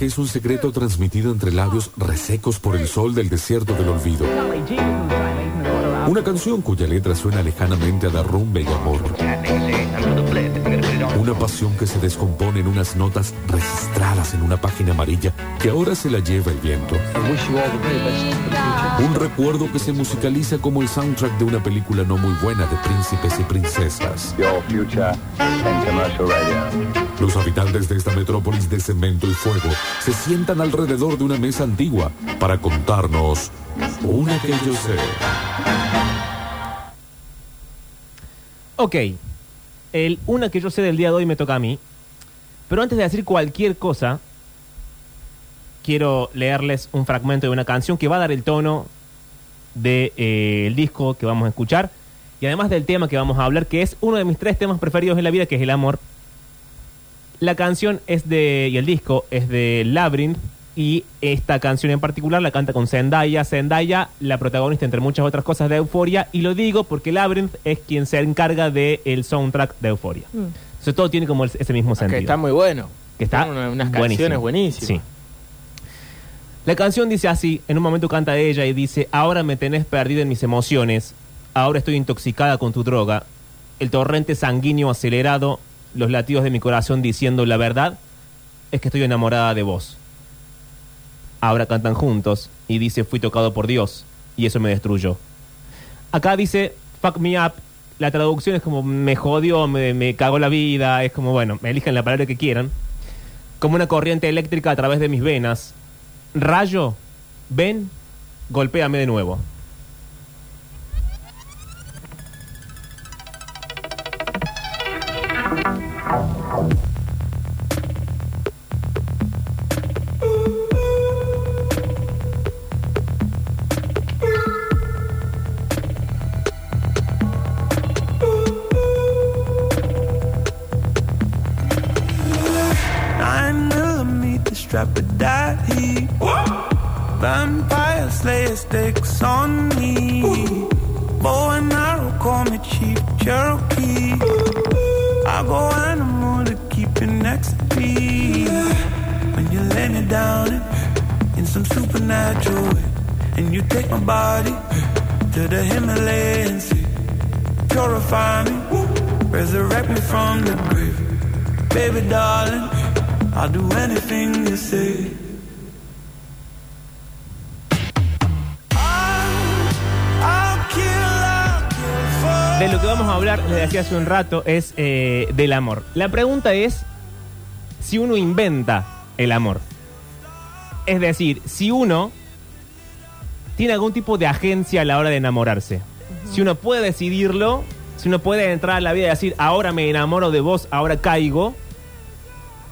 Es un secreto transmitido entre labios resecos por el sol del desierto del olvido. Una canción cuya letra suena lejanamente a derrumbe y amor. Una pasión que se descompone en unas notas registradas en una página amarilla que ahora se la lleva el viento. Un recuerdo que se musicaliza como el soundtrack de una película no muy buena de príncipes y princesas. Los habitantes de esta metrópolis de cemento y fuego se sientan alrededor de una mesa antigua para contarnos una que yo sé. Ok, el una que yo sé del día de hoy me toca a mí. Pero antes de decir cualquier cosa, quiero leerles un fragmento de una canción que va a dar el tono del disco que vamos a escuchar. Y además del tema que vamos a hablar, que es uno de mis tres temas preferidos en la vida, que es el amor. La canción es de, y el disco es de Labyrinth, y esta canción en particular la canta con Zendaya. Zendaya, la protagonista entre muchas otras cosas de Euforia, y lo digo porque Labyrinth es quien se encarga del soundtrack de Euforia. Entonces todo tiene como el- ese mismo Ah, Que sentido. está muy bueno. Que está Tiene una- unas buenísimo. canciones buenísimas. Sí. La canción dice así, en un momento canta ella y dice, ahora me tenés perdida en mis emociones, ahora estoy intoxicada con tu droga, el torrente sanguíneo acelerado, los latidos de mi corazón diciendo la verdad, es que estoy enamorada de vos. Ahora cantan juntos y dice, fui tocado por Dios y eso me destruyó. Acá dice, fuck me up, la traducción es como, me jodió, me, me cagó la vida, es como, bueno, me elijan la palabra que quieran como una corriente eléctrica a través de mis venas. Rayo, ven, golpéame de nuevo. A daddy. Vampire slayer sticks on me. Bow and arrow, call me Chief Cherokee. I go animal to keep you next to me. When you lay me down in, in some supernatural way, and you take my body to the Himalayas. Purify me, resurrect me from the grave. Baby darling, I'll do anything you say. De lo que vamos a hablar, les decía hace un rato, es eh, del amor. La pregunta es si uno inventa el amor. Es decir, si uno tiene algún tipo de agencia a la hora de enamorarse. Si uno puede decidirlo, si uno puede entrar a la vida y decir, ahora me enamoro de vos, ahora caigo,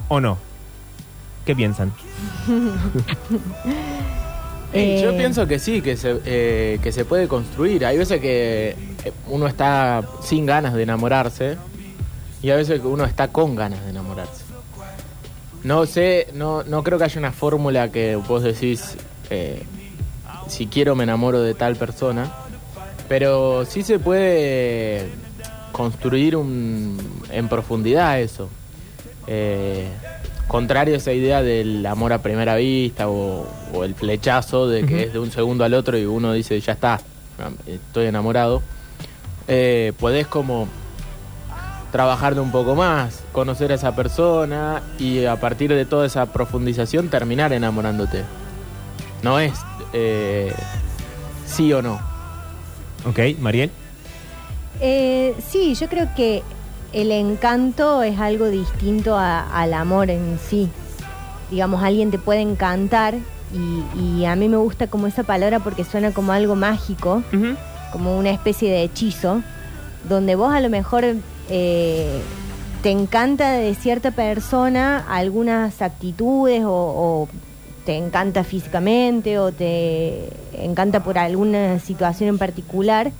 o no. ¿Qué piensan? Eh, Yo Eh, pienso que sí, que se, eh, que se puede construir. Hay veces que uno está sin ganas de enamorarse y a veces uno está con ganas de enamorarse. No sé, no, no creo que haya una fórmula que vos decís, eh, si quiero me enamoro de tal persona, pero sí se puede construir un, en profundidad eso. Eh, contrario a esa idea del amor a primera vista o, o el flechazo de que es de un segundo al otro y uno dice ya está, estoy enamorado, eh, podés como trabajar de un poco más, conocer a esa persona y a partir de toda esa profundización terminar enamorándote. No es eh, sí o no. ¿Ok, Mariel? eh, sí, yo creo que el encanto es algo distinto a- al amor en sí. Digamos, alguien te puede encantar y, y a mí me gusta como esa palabra porque suena como algo mágico, como una especie de hechizo, donde vos a lo mejor eh, te encanta de cierta persona algunas actitudes o, te encanta físicamente o te encanta por alguna situación en particular,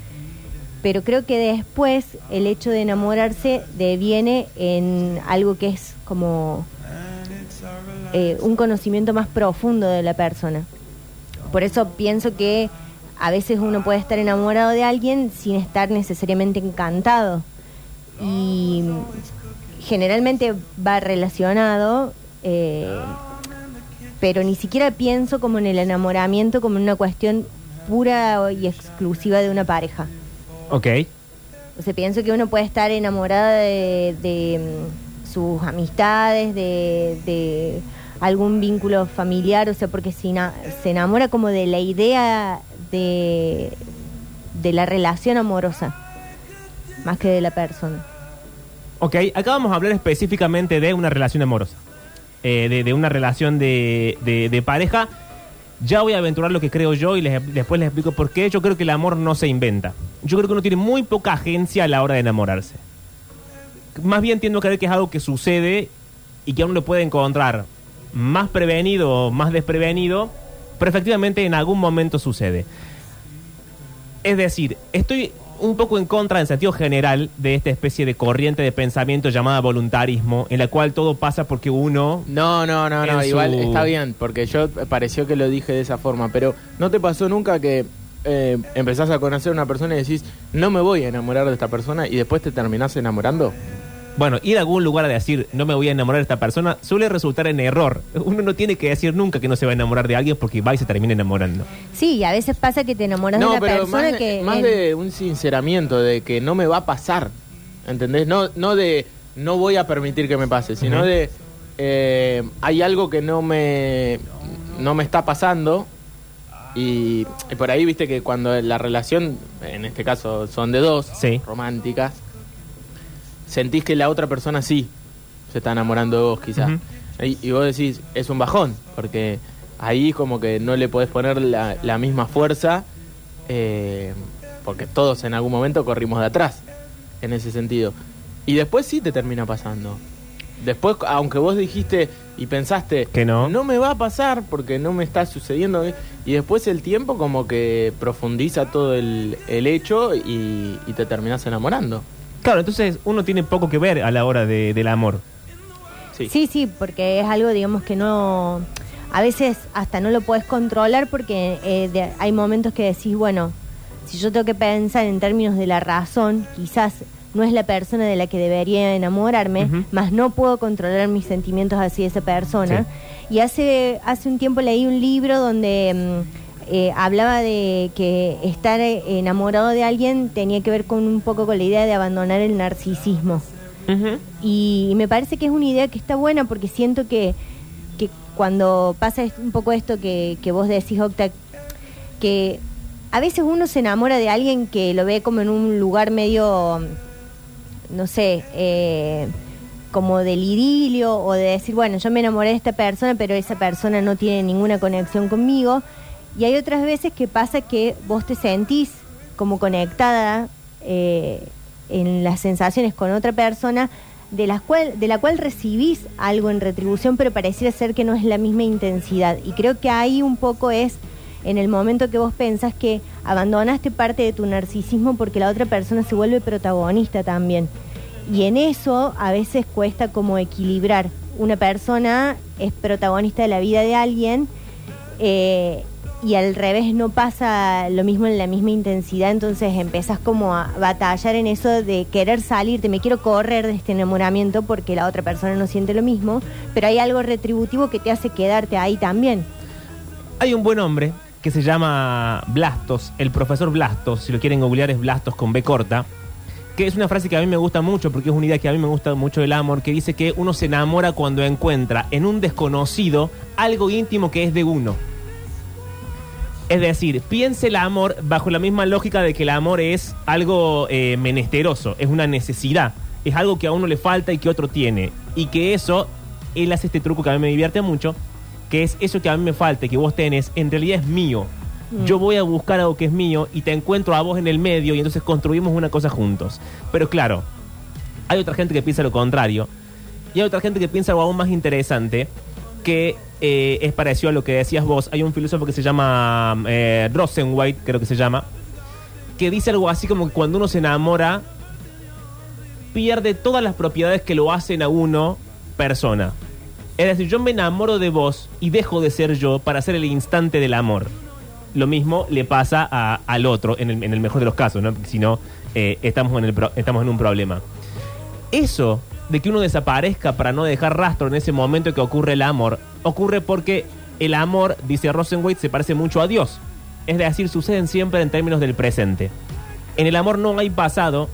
pero creo que después el hecho de enamorarse deviene en algo que es como eh, un conocimiento más profundo de la persona. Por eso pienso que a veces uno puede estar enamorado de alguien sin estar necesariamente encantado. Y generalmente va relacionado eh, pero ni siquiera pienso como en el enamoramiento como en una cuestión pura y exclusiva de una pareja. Ok. O sea, pienso que uno puede estar enamorada de, de, mm, sus amistades, de, de algún vínculo familiar, o sea, porque si na- se enamora como de la idea de, la relación amorosa, más que de la persona. Ok, acá vamos a hablar específicamente de una relación amorosa. Eh, de, una relación de, de- de pareja. Ya voy a aventurar lo que creo yo y les- después les explico por qué. Yo creo que el amor no se inventa. Yo creo que uno tiene muy poca agencia a la hora de enamorarse. Más bien tiendo a creer que es algo que sucede y que uno lo puede encontrar más prevenido o más desprevenido, pero efectivamente en algún momento sucede. Es decir, estoy un poco en contra en sentido general de esta especie de corriente de pensamiento llamada voluntarismo, en la cual todo pasa porque uno... No, no, no, no, igual está bien, porque yo pareció que lo dije de esa forma, pero ¿no te pasó nunca que eh, empezás a conocer a una persona y decís, no me voy a enamorar de esta persona y después te terminás enamorando? Bueno, ir a algún lugar a decir no me voy a enamorar de esta persona suele resultar en error. Uno no tiene que decir nunca que no se va a enamorar de alguien porque va y se termina enamorando. Sí, y a veces pasa que te enamoras de una pero persona más, que... más en- de un sinceramiento, de que no me va a pasar, ¿entendés? No, no de no voy a permitir que me pase, sino de eh, hay algo que no me, no me está pasando y, y por ahí viste que cuando la relación, en este caso son de dos, Sí. románticas, sentís que la otra persona sí se está enamorando de vos quizás. Y, y vos decís, es un bajón, porque ahí como que no le podés poner la, la misma fuerza, eh, porque todos en algún momento corrimos de atrás, en ese sentido. Y después sí te termina pasando. Después, aunque vos dijiste y pensaste Que no. no me va a pasar porque no me está sucediendo, y después el tiempo como que profundiza todo el, el hecho y, y te terminás enamorando. Claro, entonces uno tiene poco que ver a la hora de- del amor. Sí. Sí, sí, porque es algo, digamos, que no... A veces hasta no lo puedes controlar porque eh, de- hay momentos que decís, bueno, si yo tengo que pensar en términos de la razón, quizás no es la persona de la que debería enamorarme, Ujú. más no puedo controlar mis sentimientos hacia esa persona. Y hace, hace un tiempo leí un libro donde mm, eh, hablaba de que estar eh, enamorado de alguien tenía que ver con un poco con la idea de abandonar el narcisismo. Y me parece que es una idea que está buena porque siento que, que cuando pasa un poco esto que, que vos decís, Octa, que a veces uno se enamora de alguien que lo ve como en un lugar medio, no sé, eh, como del idilio o de decir, bueno, yo me enamoré de esta persona, pero esa persona no tiene ninguna conexión conmigo. Y hay otras veces que pasa que vos te sentís como conectada eh, en las sensaciones con otra persona de, cual, de la cual recibís algo en retribución, pero pareciera ser que no es la misma intensidad. Y creo que ahí un poco es en el momento que vos pensás que abandonaste parte de tu narcisismo porque la otra persona se vuelve protagonista también. Y en eso a veces cuesta como equilibrar. Una persona es protagonista de la vida de alguien eh, y al revés no pasa lo mismo en la misma intensidad, entonces empezás como a batallar en eso de querer salirte, me quiero correr de este enamoramiento porque la otra persona no siente lo mismo, pero hay algo retributivo que te hace quedarte ahí también. Hay un buen hombre que se llama Blastos, el profesor Blastos, si lo quieren googlear es Blastos con B corta, que es una frase que a mí me gusta mucho porque es una idea que a mí me gusta mucho del amor, que dice que uno se enamora cuando encuentra en un desconocido algo íntimo que es de uno. Es decir, piense el amor bajo la misma lógica de que el amor es algo eh, menesteroso, es una necesidad, es algo que a uno le falta y que otro tiene. Y que eso, él hace este truco que a mí me divierte mucho, que es eso que a mí me falta y que vos tenés, en realidad es mío. Yo voy a buscar algo que es mío y te encuentro a vos en el medio y entonces construimos una cosa juntos. Pero claro, hay otra gente que piensa lo contrario y hay otra gente que piensa algo aún más interesante que eh, es parecido a lo que decías vos. Hay un filósofo que se llama eh, Rosenweit, creo que se llama, que dice algo así como que cuando uno se enamora, pierde todas las propiedades que lo hacen a uno persona. Es decir, yo me enamoro de vos y dejo de ser yo para ser el instante del amor. Lo mismo le pasa al otro, en el, mejor de los casos, ¿no? Si no, eh, estamos en un problema. Eso de que uno desaparezca para no dejar rastro en ese momento que ocurre el amor, ocurre porque el amor, dice Rosenweight, se parece mucho a Dios. Es decir, suceden siempre en términos del presente. En el amor no hay pasado.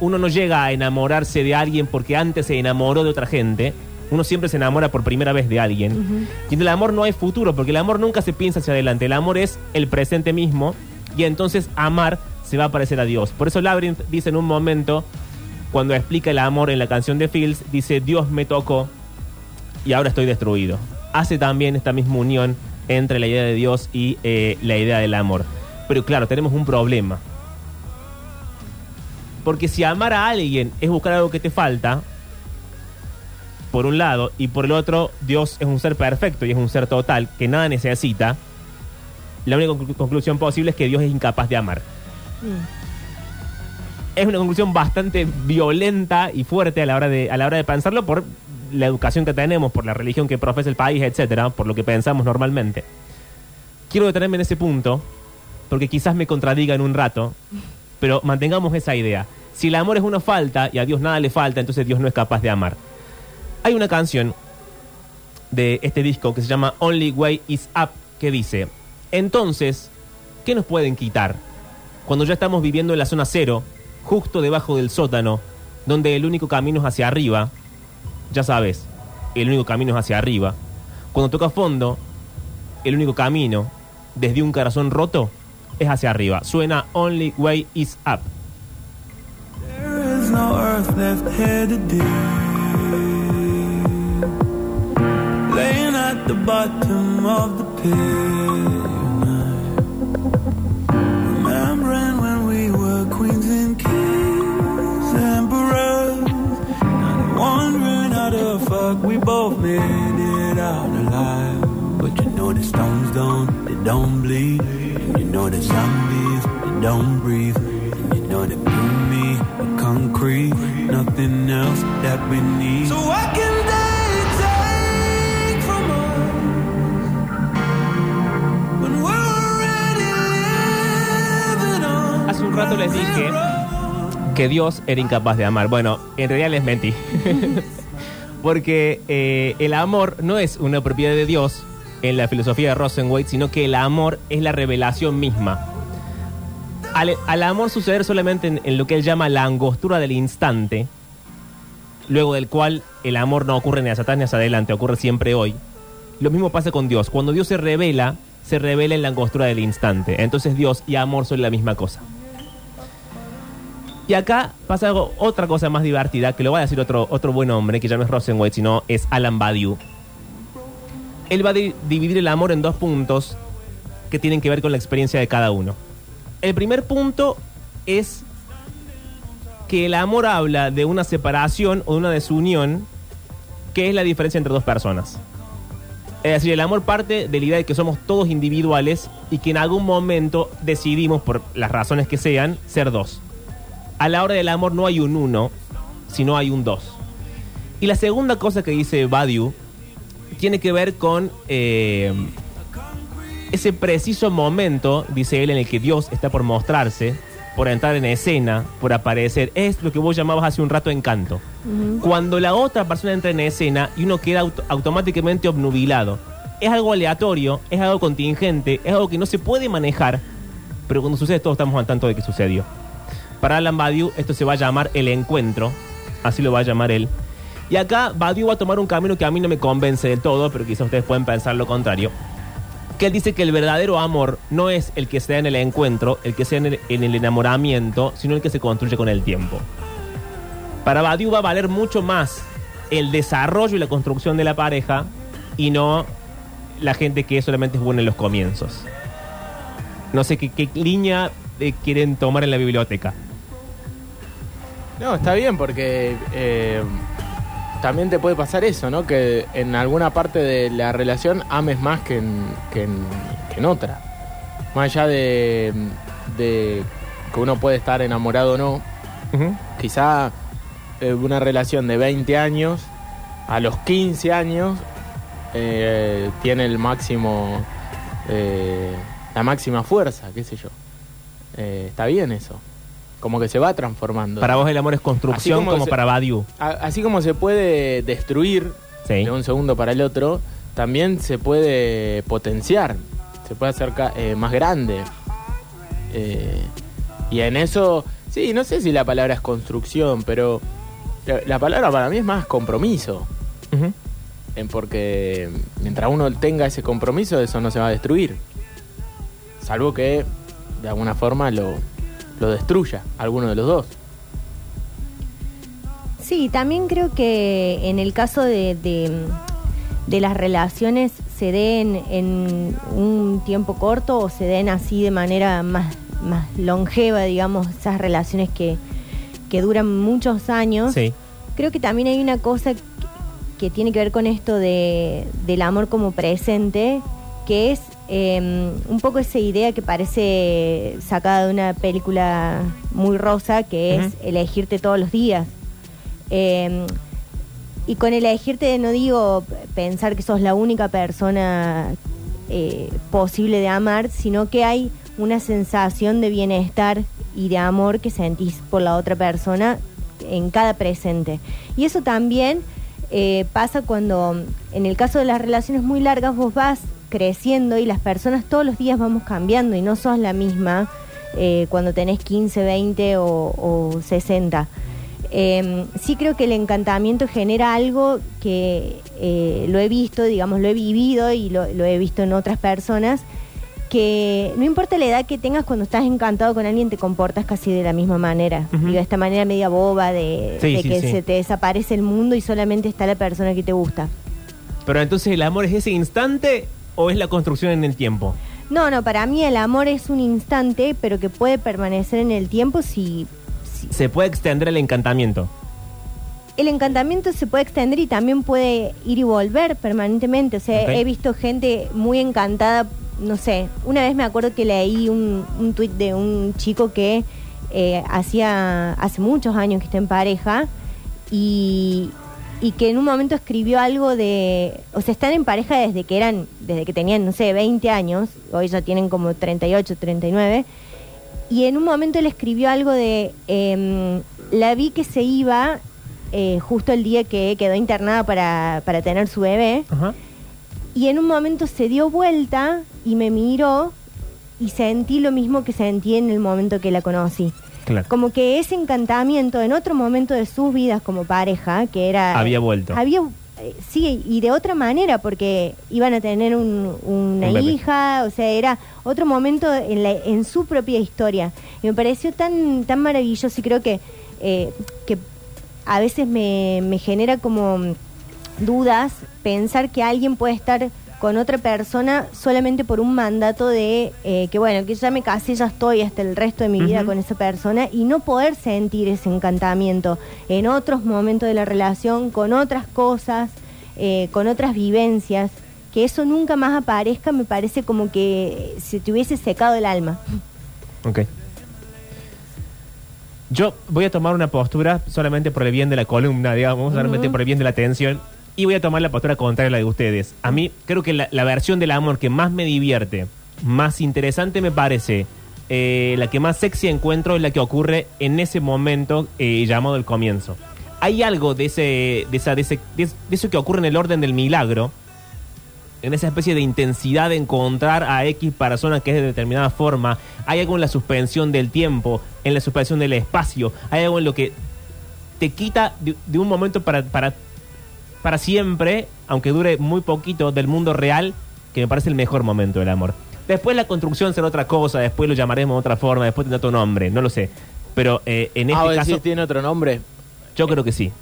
Uno no llega a enamorarse de alguien porque antes se enamoró de otra gente. Uno siempre se enamora por primera vez de alguien. Y en el amor no hay futuro, porque el amor nunca se piensa hacia adelante. El amor es el presente mismo. Y entonces amar se va a parecer a Dios. Por eso Labyrinth dice en un momento, cuando explica el amor en la canción de Fields, dice, Dios me tocó y ahora estoy destruido. Hace también esta misma unión entre la idea de Dios y eh, la idea del amor. Pero claro, tenemos un problema. Porque si amar a alguien es buscar algo que te falta, por un lado, y por el otro, Dios es un ser perfecto y es un ser total que nada necesita, la única conclu- conclusión posible es que Dios es incapaz de amar. Es una conclusión bastante violenta y fuerte a la hora de, a la hora de pensarlo por la educación que tenemos, por la religión que profesa el país, etcétera, por lo que pensamos normalmente. Quiero detenerme en ese punto, porque quizás me contradiga en un rato, pero mantengamos esa idea. Si el amor es una falta y a Dios nada le falta, entonces Dios no es capaz de amar. Hay una canción de este disco que se llama Only Way Is Up que dice, entonces, ¿qué nos pueden quitar? Cuando ya estamos viviendo en la zona cero, justo debajo del sótano, donde el único camino es hacia arriba, ya sabes, el único camino es hacia arriba. Cuando toca fondo, el único camino, desde un corazón roto, es hacia arriba. Suena Only Way Is Up. Fuck we both made it out alive. But you know the stones don't, they don't bleed. And you know the zombies, they don't breathe. And you know that you me are concrete. Nothing else that we need. So what can they take from us? When we're already living on Hace un rato les dije que Dios era incapaz de amar. Bueno, en realidad les mentí. Porque eh, el amor no es una propiedad de Dios en la filosofía de Rosenweight, sino que el amor es la revelación misma. Al, amor suceder solamente en, lo que él llama la angostura del instante, luego del cual el amor no ocurre ni hacia atrás ni adelante, ocurre siempre hoy. Lo mismo pasa con Dios. Cuando Dios se revela, se revela en la angostura del instante. Entonces Dios y amor son la misma cosa. Y acá pasa algo, otra cosa más divertida, que lo va a decir otro, otro buen hombre, que ya no es Rosenweight, sino es Alan Badiou. Él va a di- dividir el amor en dos puntos que tienen que ver con la experiencia de cada uno. El primer punto es que el amor habla de una separación o de una desunión, que es la diferencia entre dos personas. Es decir, el amor parte de la idea de que somos todos individuales y que en algún momento decidimos, por las razones que sean, ser dos. A la hora del amor no hay un uno, sino hay un dos. Y la segunda cosa que dice Badiou tiene que ver con eh, ese preciso momento, dice él, en el que Dios está por mostrarse, por entrar en escena, por aparecer. Es lo que vos llamabas hace un rato encanto. Cuando la otra persona entra en escena y uno queda auto- automáticamente obnubilado. Es algo aleatorio, es algo contingente, es algo que no se puede manejar, pero cuando sucede todos estamos al tanto de que sucedió. Para Alan Badiou esto se va a llamar el encuentro, así lo va a llamar él. Y acá Badiou va a tomar un camino que a mí no me convence del todo, pero quizás ustedes pueden pensar lo contrario. Que él dice que el verdadero amor no es el que sea en el encuentro, el que sea en el, en el enamoramiento, sino el que se construye con el tiempo. Para Badiou va a valer mucho más el desarrollo y la construcción de la pareja y no la gente que solamente es buena en los comienzos. No sé qué, qué línea eh, quieren tomar en la biblioteca. No, está bien porque eh, también te puede pasar eso, ¿no? Que en alguna parte de la relación ames más que en, que en, que en otra. Más allá de, de que uno puede estar enamorado o no, quizá eh, una relación de 20 años, a los 15 años, eh, tiene el máximo, eh, la máxima fuerza, qué sé yo. Está bien eso. Como que se va transformando. Para vos el amor es construcción como como, se- para Badiou. A- Así como se puede destruir Sí. de un segundo para el otro, también se puede potenciar, se puede hacer eh, más grande. Eh, y en eso, sí, no sé si la palabra es construcción, pero la, la palabra para mí es más compromiso. En porque mientras uno tenga ese compromiso, eso no se va a destruir. Salvo que de alguna forma lo, lo destruya, alguno de los dos. Sí, también creo que en el caso de, de- de las relaciones se den en un tiempo corto o se den así de manera más, más longeva, digamos, esas relaciones que, que duran muchos años. Sí. Creo que también hay una cosa que, que tiene que ver con esto de, del amor como presente, que es eh, un poco esa idea que parece sacada de una película muy rosa, que es Ujú. elegirte todos los días. Eh, y con elegirte no digo pensar que sos la única persona eh, posible de amar, sino que hay una sensación de bienestar y de amor que sentís por la otra persona en cada presente. Y eso también eh, pasa cuando, en el caso de las relaciones muy largas, vos vas creciendo y las personas todos los días vamos cambiando y no sos la misma eh, cuando tenés 15, 20 o, o 60. Eh, sí creo que el encantamiento genera algo que eh, lo he visto, digamos, lo he vivido y lo, lo he visto en otras personas, que no importa la edad que tengas, cuando estás encantado con alguien te comportas casi de la misma manera. Digo, de esta manera media boba de, Sí, de sí, que sí. se te desaparece el mundo y solamente está la persona que te gusta. Pero entonces, ¿el amor es ese instante o es la construcción en el tiempo? No, no, para mí el amor es un instante, pero que puede permanecer en el tiempo si, si- Se puede extender el encantamiento. el encantamiento se puede extender y también puede ir y volver permanentemente. O sea, he visto gente muy encantada, no sé, una vez me acuerdo que leí un, un tuit de un chico que eh, hacía hace muchos años que está en pareja y, y que en un momento escribió algo de, o sea, están en pareja desde que eran, desde que tenían, no sé, 20 años, hoy ya tienen como 38, 39, y en un momento él escribió algo de, em, la vi que se iba eh, justo el día que quedó internada para, para tener su bebé, Ajá. y en un momento se dio vuelta y me miró y sentí lo mismo que sentí en el momento que la conocí. Claro. Como que ese encantamiento en otro momento de sus vidas como pareja, que era... Había vuelto. Había, eh, sí, y de otra manera, porque iban a tener un- una Un hija, o sea, era otro momento en, la- en su propia historia. Y me pareció tan, tan maravilloso y creo que, eh, que a veces me, me genera como dudas pensar que alguien puede estar con otra persona solamente por un mandato de eh, que bueno, que ya me casé, ya estoy hasta el resto de mi vida con esa persona y no poder sentir ese encantamiento en otros momentos de la relación, con otras cosas, eh, con otras vivencias, que eso nunca más aparezca, me parece como que se te hubiese secado el alma. Ok. Yo voy a tomar una postura solamente por el bien de la columna, digamos, solamente por el bien de la atención. Y voy a tomar la postura contraria a la de ustedes. A mí creo que la, versión del amor que más me divierte, más interesante me parece, eh, la que más sexy encuentro es la que ocurre en ese momento eh, llamado el comienzo. Hay algo de, ese, de, esa, de, ese- de eso que ocurre en el orden del milagro, en esa especie de intensidad de encontrar a X persona que es de determinada forma. Hay algo en la suspensión del tiempo, en la suspensión del espacio. Hay algo en lo que te quita de, de un momento para, para, para siempre, aunque dure muy poquito, del mundo real, que me parece el mejor momento del amor. Después la construcción será otra cosa, después lo llamaremos de otra forma, después tendrá otro nombre, no lo sé. Pero eh, en Ah, este ¿vos caso, decís tiene otro nombre. yo creo que sí.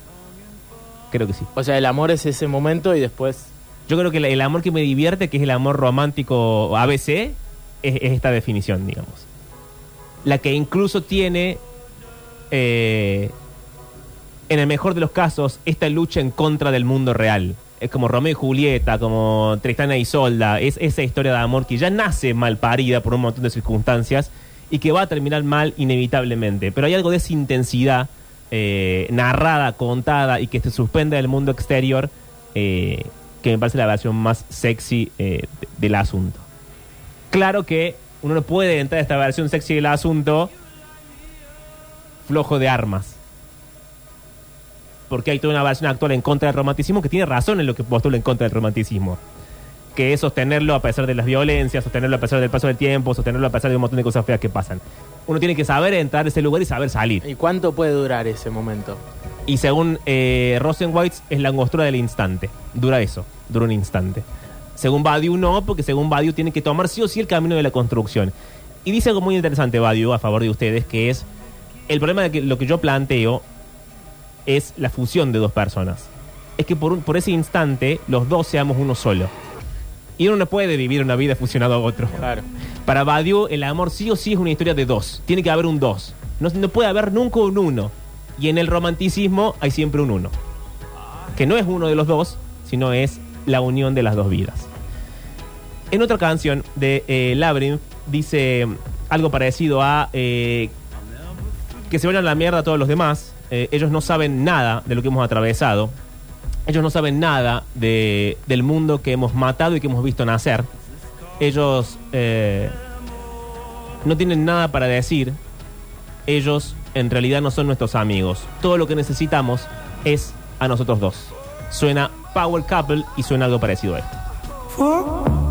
Creo que sí. O sea, el amor es ese momento y después. Yo creo que el amor que me divierte, que es el amor romántico ABC, es, es esta definición, digamos. La que incluso tiene, eh, en el mejor de los casos, esta lucha en contra del mundo real. Es como Romeo y Julieta, como Tristana y Isolda. Es esa historia de amor que ya nace mal parida por un montón de circunstancias y que va a terminar mal inevitablemente. Pero hay algo de esa intensidad eh, narrada, contada y que se suspende del mundo exterior eh, que me parece la versión más sexy eh, de- del asunto. Claro que uno no puede entrar a esta versión sexy del asunto flojo de armas. Porque hay toda una versión actual en contra del romanticismo que tiene razón en lo que postula en contra del romanticismo. que es sostenerlo a pesar de las violencias, sostenerlo a pesar del paso del tiempo, sostenerlo a pesar de un montón de cosas feas que pasan. Uno tiene que saber entrar a ese lugar y saber salir. ¿Y cuánto puede durar ese momento? Y según eh, Rosenweitz, es la angostura del instante. Dura eso, dura un instante. Según Badiou, no, porque según Badiou tiene que tomar sí o sí el camino de la construcción. Y dice algo muy interesante Badiou a favor de ustedes, que es el problema de que lo que yo planteo es la fusión de dos personas. Es que por, un- por ese instante los dos seamos uno solo. Y uno no puede vivir una vida fusionado a otro. Claro. Para Badiou, el amor sí o sí es una historia de dos. Tiene que haber un dos. No, no puede haber nunca un uno. Y en el romanticismo hay siempre un uno. Que no es uno de los dos, sino es la unión de las dos vidas. En otra canción de eh, Labyrinth dice algo parecido a eh, que se vayan a la mierda todos los demás. Eh, ellos no saben nada de lo que hemos atravesado. Ellos no saben nada de- del mundo que hemos matado y que hemos visto nacer. Ellos eh, no tienen nada para decir. Ellos en realidad no son nuestros amigos. Todo lo que necesitamos es a nosotros dos. Suena Power Couple y suena algo parecido a esto.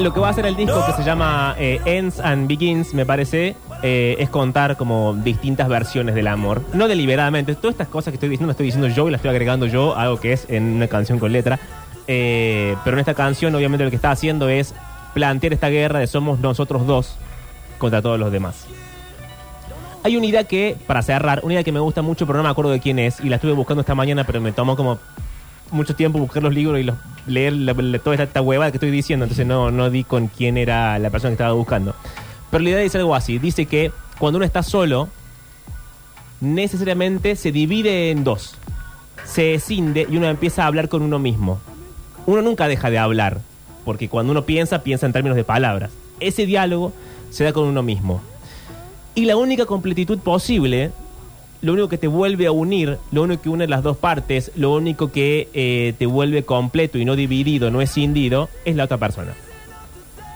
Lo que va a hacer el disco que se llama eh, Ends and Begins, me parece, eh, es contar como distintas versiones del amor. No deliberadamente. Todas estas cosas que estoy diciendo las estoy diciendo yo y las estoy agregando yo, algo que es en una canción con letra. Eh, pero en esta canción, obviamente, lo que está haciendo es plantear esta guerra de somos nosotros dos contra todos los demás. Hay una idea que, para cerrar, una idea que me gusta mucho, pero no me acuerdo de quién es, y la estuve buscando esta mañana, pero me tomó como mucho tiempo buscar los libros y los, leer toda esta, huevada que estoy diciendo, entonces no, no di con quién era la persona que estaba buscando. Pero la idea dice algo así, dice que cuando uno está solo, necesariamente se divide en dos, se escinde y uno empieza a hablar con uno mismo. Uno nunca deja de hablar, porque cuando uno piensa, piensa en términos de palabras. Ese diálogo se da con uno mismo. Y la única completitud posible, lo único que te vuelve a unir, lo único que une las dos partes, lo único que eh, te vuelve completo y no dividido, no escindido, es la otra persona.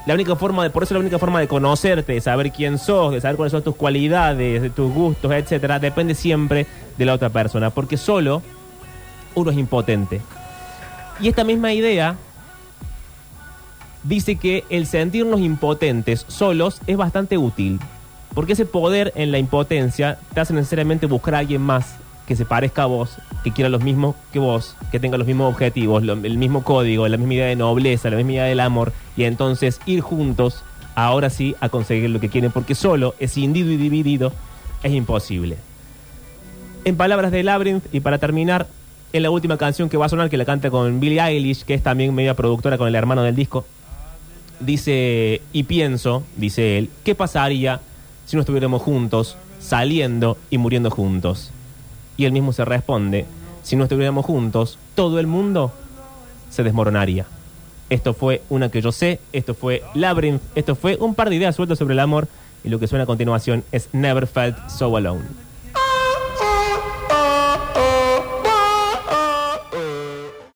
La única forma de, por eso la única forma de conocerte, de saber quién sos, de saber cuáles son tus cualidades, de tus gustos, etcétera, depende siempre de la otra persona, porque solo uno es impotente. Y esta misma idea dice que el sentirnos impotentes solos es bastante útil. Porque ese poder en la impotencia te hace necesariamente buscar a alguien más que se parezca a vos, que quiera los mismos que vos, que tenga los mismos objetivos, el mismo código, la misma idea de nobleza, la misma idea del amor, y entonces ir juntos, ahora sí, a conseguir lo que quieren, porque solo, escindido y dividido, es imposible. En palabras de Labyrinth, y para terminar, en la última canción que va a sonar, que la canta con Billie Eilish, que es también media productora con el hermano del disco, dice, y pienso, dice él, ¿qué pasaría si no estuviéramos juntos, saliendo y muriendo juntos? Y él mismo se responde, si no estuviéramos juntos, todo el mundo se desmoronaría. Esto fue una que yo sé, esto fue Labyrinth, esto fue un par de ideas sueltas sobre el amor, y lo que suena a continuación es Never Felt So Alone.